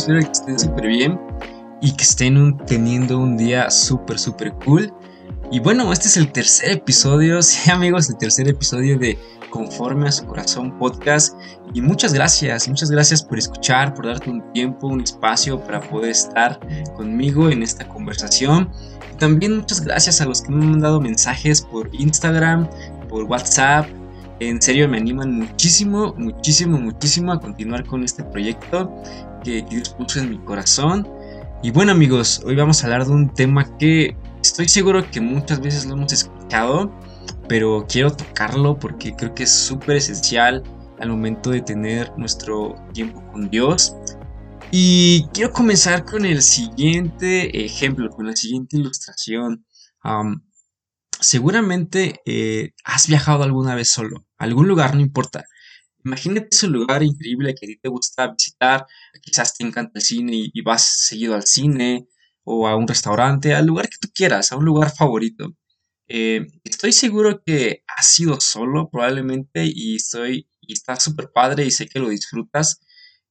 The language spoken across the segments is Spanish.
Espero que estén súper bien y que estén teniendo un día súper, súper cool. Y bueno, este es el tercer episodio, sí amigos, el tercer episodio de Conforme a su Corazón podcast. Y muchas gracias, muchas gracias por escuchar, por darte un tiempo, un espacio para poder estar conmigo en esta conversación. Y también muchas gracias a los que me han mandado mensajes por Instagram, por WhatsApp, en serio me animan muchísimo, muchísimo, muchísimo a continuar con este proyecto que, Dios puso en mi corazón. Y bueno amigos, hoy vamos a hablar de un tema que estoy seguro que muchas veces lo hemos escuchado, pero quiero tocarlo porque creo que es súper esencial al momento de tener nuestro tiempo con Dios. Y quiero comenzar con el siguiente ejemplo, con la siguiente ilustración. seguramente eh, has viajado alguna vez solo algún lugar, no importa. Imagínate ese lugar increíble que a ti te gusta visitar, quizás te encanta el cine y, vas seguido al cine o a un restaurante, al lugar que tú quieras, a un lugar favorito. Eh, estoy seguro que has ido solo probablemente y estoy y está súper padre y sé que lo disfrutas,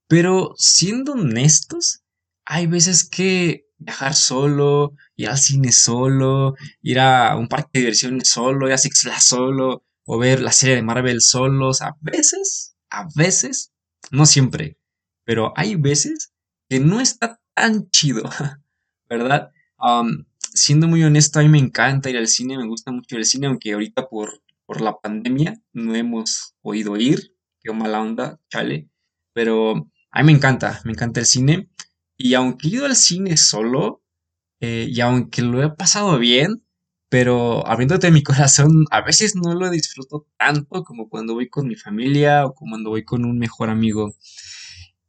pero siendo honestos, hay veces que viajar solo, ir al cine solo, ir a un parque de diversiones solo, ir a Six Flags solo, o ver la serie de Marvel solos. A veces, a veces, no siempre, pero hay veces que no está tan chido, ¿verdad? siendo muy honesto, a mí me encanta ir al cine, me gusta mucho el cine, aunque ahorita por, por la pandemia no hemos podido ir, qué mala onda, chale, pero a mí me encanta, me encanta el cine, y aunque he ido al cine solo, eh, y aunque lo he pasado bien, pero abriéndote mi corazón, a veces no lo disfruto tanto como cuando voy con mi familia o como cuando voy con un mejor amigo.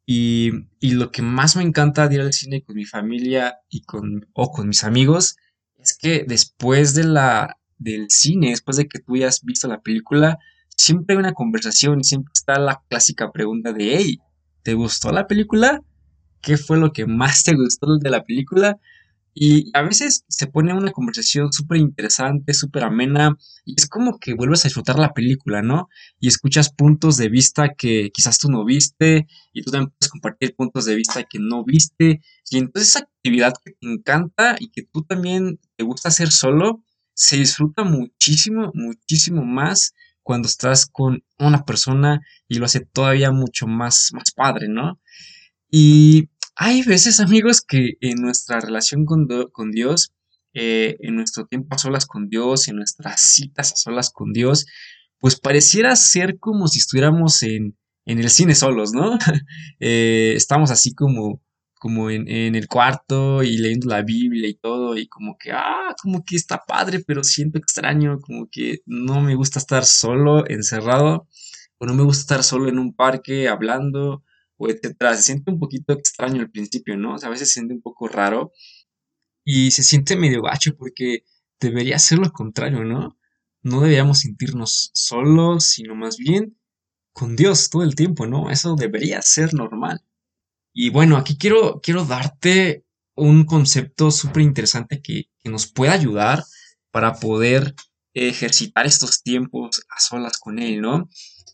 Y, lo que más me encanta de ir al cine con mi familia y con, o con mis amigos es que después de la, del cine, después de que tú hayas visto la película, siempre hay una conversación y siempre está la clásica pregunta de, hey, ¿te gustó la película? ¿Qué fue lo que más te gustó de la película? Y a veces se pone una conversación súper interesante, súper amena, y es como que vuelves a disfrutar la película, ¿no? Y escuchas puntos de vista que quizás tú no viste, y tú también puedes compartir puntos de vista que no viste, y entonces esa actividad que te encanta y que tú también te gusta hacer solo, se disfruta muchísimo, muchísimo más cuando estás con una persona y lo hace todavía mucho más, más padre, ¿no? Y hay veces, amigos, que en nuestra relación con, Dios, eh, en nuestro tiempo a solas con Dios, en nuestras citas a solas con Dios, pues pareciera ser como si estuviéramos en, el cine solos, ¿no? Eh, estamos así como, como en, en, el cuarto y leyendo la Biblia y todo, y como que, ah, como que está padre, pero siento extraño, como que no me gusta estar solo, encerrado, o no me gusta estar solo en un parque hablando, o etcétera. Se siente un poquito extraño al principio, ¿no? O sea, a veces se siente un poco raro y se siente medio gacho porque debería ser lo contrario, ¿no? No deberíamos sentirnos solos, sino más bien con Dios todo el tiempo, ¿no? Eso debería ser normal. Y bueno, aquí quiero, quiero darte un concepto súper interesante que, que nos puede ayudar para poder ejercitar estos tiempos a solas con Él, ¿no?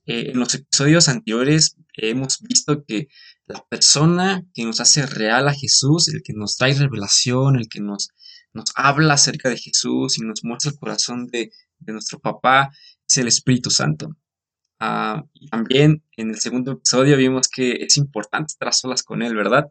Eh, en los episodios anteriores hemos visto que la persona que nos hace real a Jesús, el que nos trae revelación, el que nos, nos habla acerca de Jesús y nos muestra el corazón de, nuestro papá, es el Espíritu Santo. Ah, también en el segundo episodio vimos que es importante estar a solas con Él, ¿verdad?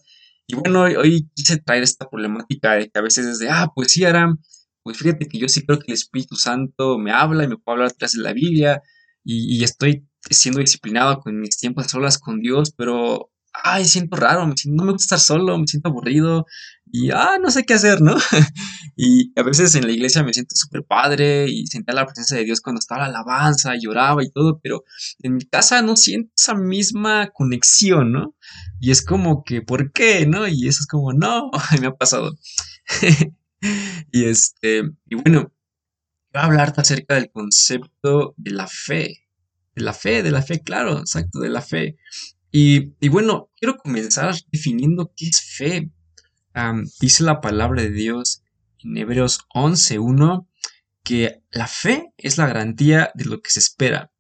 Y bueno, hoy, quise traer esta problemática de que a veces es de, ah, pues sí, Aram, pues fíjate que yo sí creo que el Espíritu Santo me habla y me puede hablar atrás de la Biblia y estoy siendo disciplinado con mis tiempos solas con Dios, pero, ay, siento raro, no me gusta estar solo, me siento aburrido y, ah, no sé qué hacer, ¿no? y a veces en la iglesia me siento súper padre y sentía la presencia de Dios cuando estaba la alabanza lloraba y todo, pero en mi casa no siento esa misma conexión, ¿no? Y es como que, ¿por qué? ¿No? Y eso es como, no, me ha pasado. y este, y bueno, voy a hablarte acerca del concepto de la fe de la fe, de la fe, claro, exacto, de la fe. Y, bueno, quiero comenzar definiendo qué es fe. dice la palabra de Dios en Hebreos 11.1 que la fe es la garantía de lo que se espera,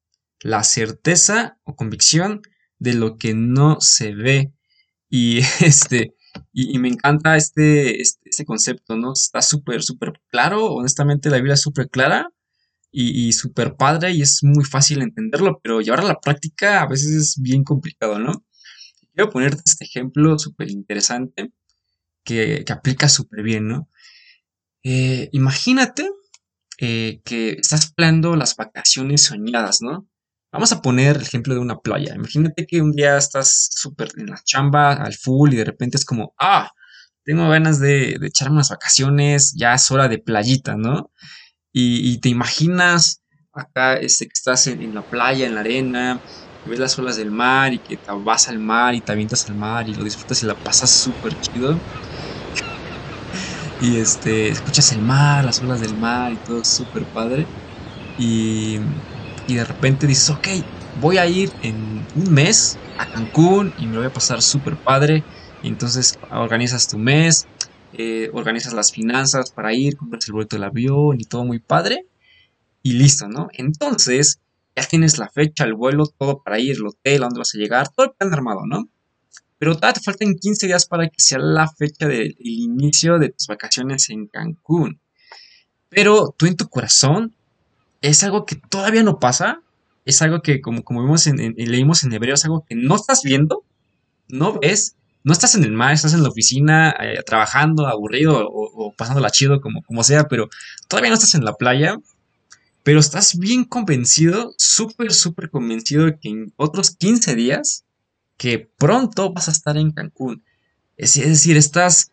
la certeza o convicción de lo que no se ve. Y este, y, me encanta este, este, este, concepto, ¿no? Está súper, súper claro, honestamente la Biblia es súper clara y, y súper padre y es muy fácil entenderlo, pero llevar a la práctica a veces es bien complicado, ¿no? Quiero ponerte este ejemplo súper interesante que, que, aplica súper bien, ¿no? Eh, imagínate eh, que estás planeando las vacaciones soñadas, ¿no? Vamos a poner el ejemplo de una playa. Imagínate que un día estás súper en la chamba, al full, y de repente es como, ah, tengo ganas de, de echarme unas vacaciones, ya es hora de playita, ¿no? Y, te imaginas acá este, que estás en, la playa, en la arena, ves las olas del mar y que te vas al mar y te avientas al mar y lo disfrutas y la pasas súper chido. y este, escuchas el mar, las olas del mar y todo súper padre. Y y de repente dices, ok, voy a ir en un mes a Cancún y me voy a pasar súper padre. Y entonces organizas tu mes, eh, organizas las finanzas para ir, compras el boleto del avión y todo muy padre. Y listo, ¿no? Entonces ya tienes la fecha, el vuelo, todo para ir, el hotel, a dónde vas a llegar, todo el plan armado, ¿no? Pero te faltan 15 días para que sea la fecha del inicio de tus vacaciones en Cancún. Pero tú en tu corazón es algo que todavía no pasa, es algo que como, como vimos en, leímos en hebreo, es algo que no estás viendo, no ves, no estás en el mar, estás en la oficina eh, trabajando, aburrido o, pasándola chido, como, como sea, pero todavía no estás en la playa, pero estás bien convencido, súper, súper convencido de que en otros 15 días, que pronto vas a estar en Cancún. Es, es decir, estás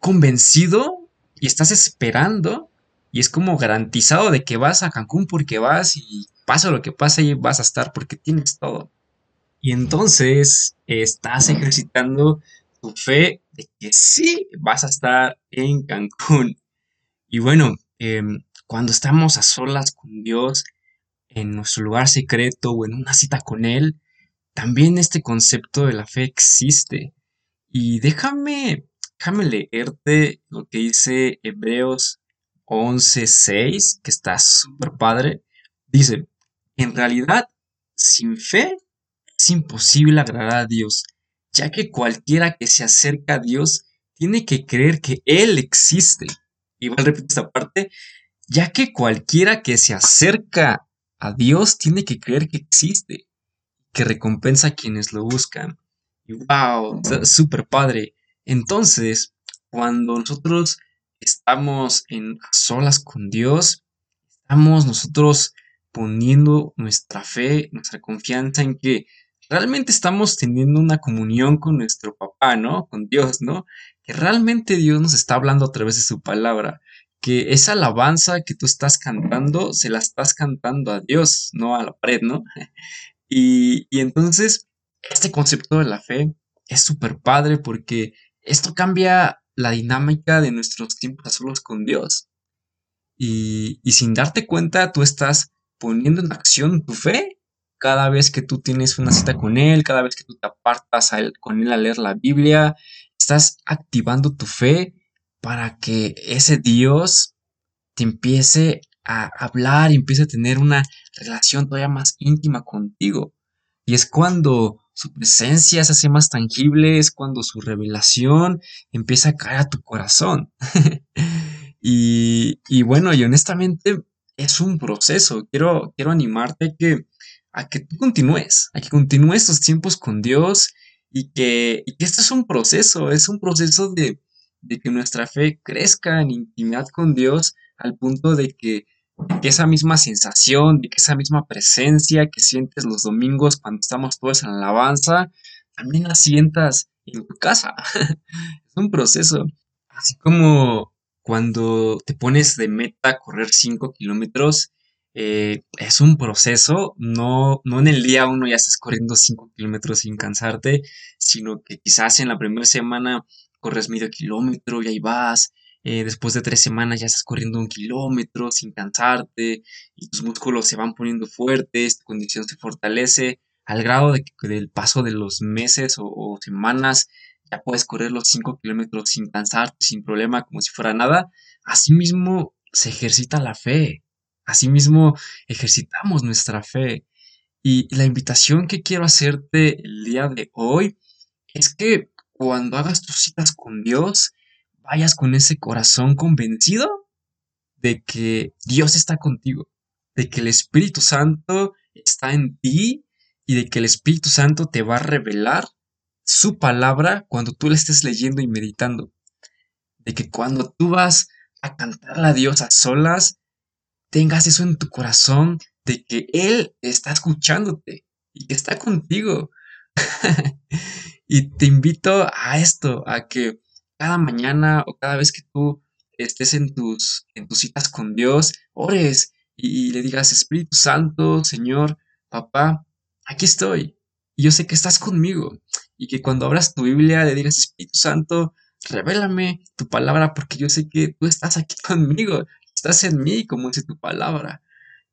convencido y estás esperando y es como garantizado de que vas a Cancún porque vas y pasa lo que pase y vas a estar porque tienes todo. Y entonces estás ejercitando tu fe de que sí vas a estar en Cancún. Y bueno, em, cuando estamos a solas con Dios, en nuestro lugar secreto o en una cita con Él, también este concepto de la fe existe. Y déjame, déjame leerte lo que dice Hebreos 11.6, que está súper padre, dice, en realidad, sin fe es imposible agradar a Dios, ya que cualquiera que se acerca a Dios tiene que creer que Él existe. Igual repito esta parte, ya que cualquiera que se acerca a Dios tiene que creer que existe, que recompensa a quienes lo buscan. Y wow, súper padre. Entonces, cuando nosotros estamos en solas con Dios, estamos nosotros poniendo nuestra fe, nuestra confianza en que realmente estamos teniendo una comunión con nuestro papá, ¿no? Con Dios, ¿no? Que realmente Dios nos está hablando a través de su palabra, que esa alabanza que tú estás cantando, se la estás cantando a Dios, no a la pared, ¿no? Y, y entonces, este concepto de la fe es súper padre porque esto cambia la dinámica de nuestros tiempos solos con Dios. Y, sin darte cuenta, tú estás poniendo en acción tu fe cada vez que tú tienes una cita con Él, cada vez que tú te apartas con Él a leer la Biblia, estás activando tu fe para que ese Dios te empiece a hablar y empiece a tener una relación todavía más íntima contigo. Y es cuando su presencia se hace más tangible, es cuando su revelación empieza a caer a tu corazón. y, y, bueno, y honestamente es un proceso. Quiero, quiero animarte que, a que tú continúes, a que continúes tus tiempos con Dios y que, y este es un proceso, es un proceso de, que nuestra fe crezca en intimidad con Dios al punto de que que esa misma sensación, de que esa misma presencia que sientes los domingos cuando estamos todos en alabanza, también la sientas en tu casa. es un proceso. Así como cuando te pones de meta correr 5 kilómetros, eh, es un proceso, no, no en el día uno ya estás corriendo 5 kilómetros sin cansarte, sino que quizás en la primera semana corres medio kilómetro y ahí vas, eh, después de tres semanas ya estás corriendo un kilómetro sin cansarte y tus músculos se van poniendo fuertes, tu condición se fortalece al grado de que del paso de los meses o, semanas ya puedes correr los cinco kilómetros sin cansarte, sin problema, como si fuera nada. Asimismo se ejercita la fe, asimismo ejercitamos nuestra fe. Y la invitación que quiero hacerte el día de hoy es que cuando hagas tus citas con Dios, vayas con ese corazón convencido de que Dios está contigo, de que el Espíritu Santo está en ti y de que el Espíritu Santo te va a revelar su palabra cuando tú la estés leyendo y meditando. De que cuando tú vas a cantarle a Dios a solas, tengas eso en tu corazón de que Él está escuchándote y que está contigo. y te invito a esto, a que cada mañana o cada vez que tú estés en tus, en tus citas con Dios, ores y, le digas, Espíritu Santo, Señor, papá, aquí estoy. Y yo sé que estás conmigo. Y que cuando abras tu Biblia le digas, Espíritu Santo, revélame tu palabra porque yo sé que tú estás aquí conmigo, estás en mí, como dice tu palabra.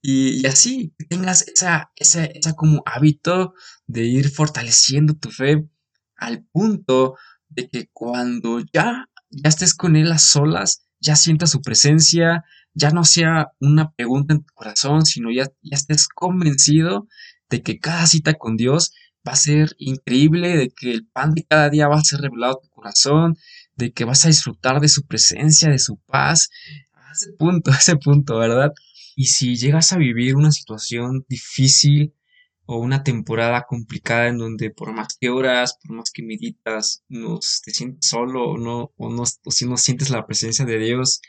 Y, así, que tengas esa, esa, esa como hábito de ir fortaleciendo tu fe al punto de que cuando ya, ya estés con Él a solas, ya sientas su presencia, ya no sea una pregunta en tu corazón, sino ya, ya estés convencido de que cada cita con Dios va a ser increíble, de que el pan de cada día va a ser revelado a tu corazón, de que vas a disfrutar de su presencia, de su paz. A ese punto, a ese punto, ¿verdad? Y si llegas a vivir una situación difícil o una temporada complicada en donde por más que oras, por más que meditas, no te sientes solo o no, o no, o si no sientes la presencia de Dios,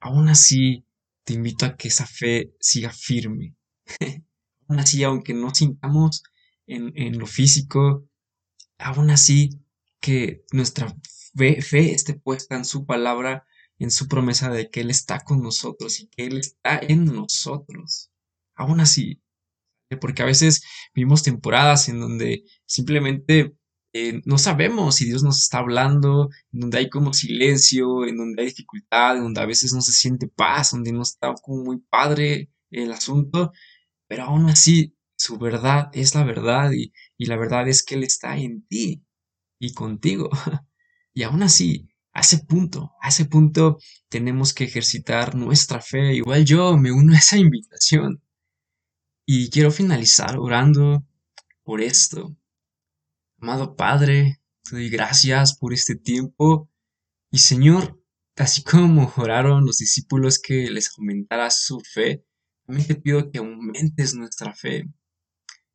aún así te invito a que esa fe siga firme. aún así, aunque no sintamos en, en lo físico, aún así que nuestra fe, fe esté puesta en su palabra, en su promesa de que Él está con nosotros y que Él está en nosotros. Aún así, porque a veces vivimos temporadas en donde simplemente eh, no sabemos si Dios nos está hablando, en donde hay como silencio, en donde hay dificultad, en donde a veces no se siente paz, donde no está como muy padre el asunto, pero aún así su verdad es la verdad y, y la verdad es que Él está en ti y contigo. Y aún así, a ese punto, a ese punto tenemos que ejercitar nuestra fe. Igual yo me uno a esa invitación. Y quiero finalizar orando por esto. Amado Padre, te doy gracias por este tiempo. Y Señor, así como oraron los discípulos que les aumentara su fe, también te pido que aumentes nuestra fe,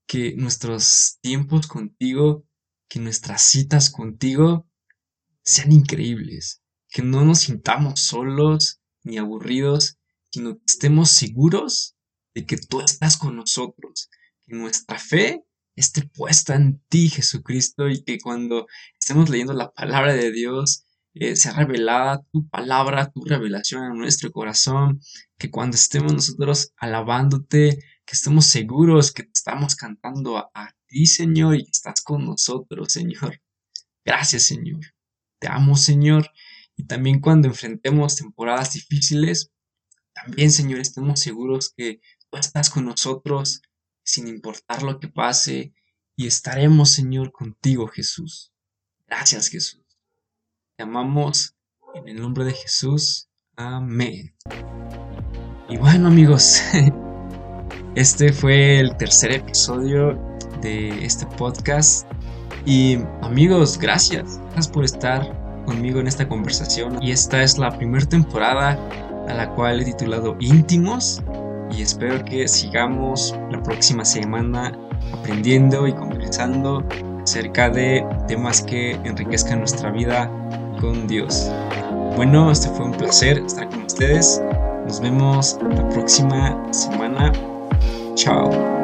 que nuestros tiempos contigo, que nuestras citas contigo sean increíbles, que no nos sintamos solos ni aburridos, sino que estemos seguros de que tú estás con nosotros, que nuestra fe esté puesta en ti, Jesucristo, y que cuando estemos leyendo la palabra de Dios, eh, sea revelada tu palabra, tu revelación en nuestro corazón, que cuando estemos nosotros alabándote, que estemos seguros que estamos cantando a ti, Señor, y que estás con nosotros, Señor. Gracias, Señor. Te amo, Señor. Y también cuando enfrentemos temporadas difíciles, también, Señor, estemos seguros que tú estás con nosotros sin importar lo que pase y estaremos, Señor, contigo, Jesús. Gracias, Jesús. Te amamos en el nombre de Jesús. Amén. Y bueno, amigos, este fue el tercer episodio de este podcast. Y amigos, gracias. Gracias por estar conmigo en esta conversación. Y esta es la primera temporada a la cual he titulado Íntimos. Y espero que sigamos la próxima semana aprendiendo y conversando acerca de temas que enriquezcan nuestra vida con Dios. Bueno, este fue un placer estar con ustedes. Nos vemos la próxima semana. Chao.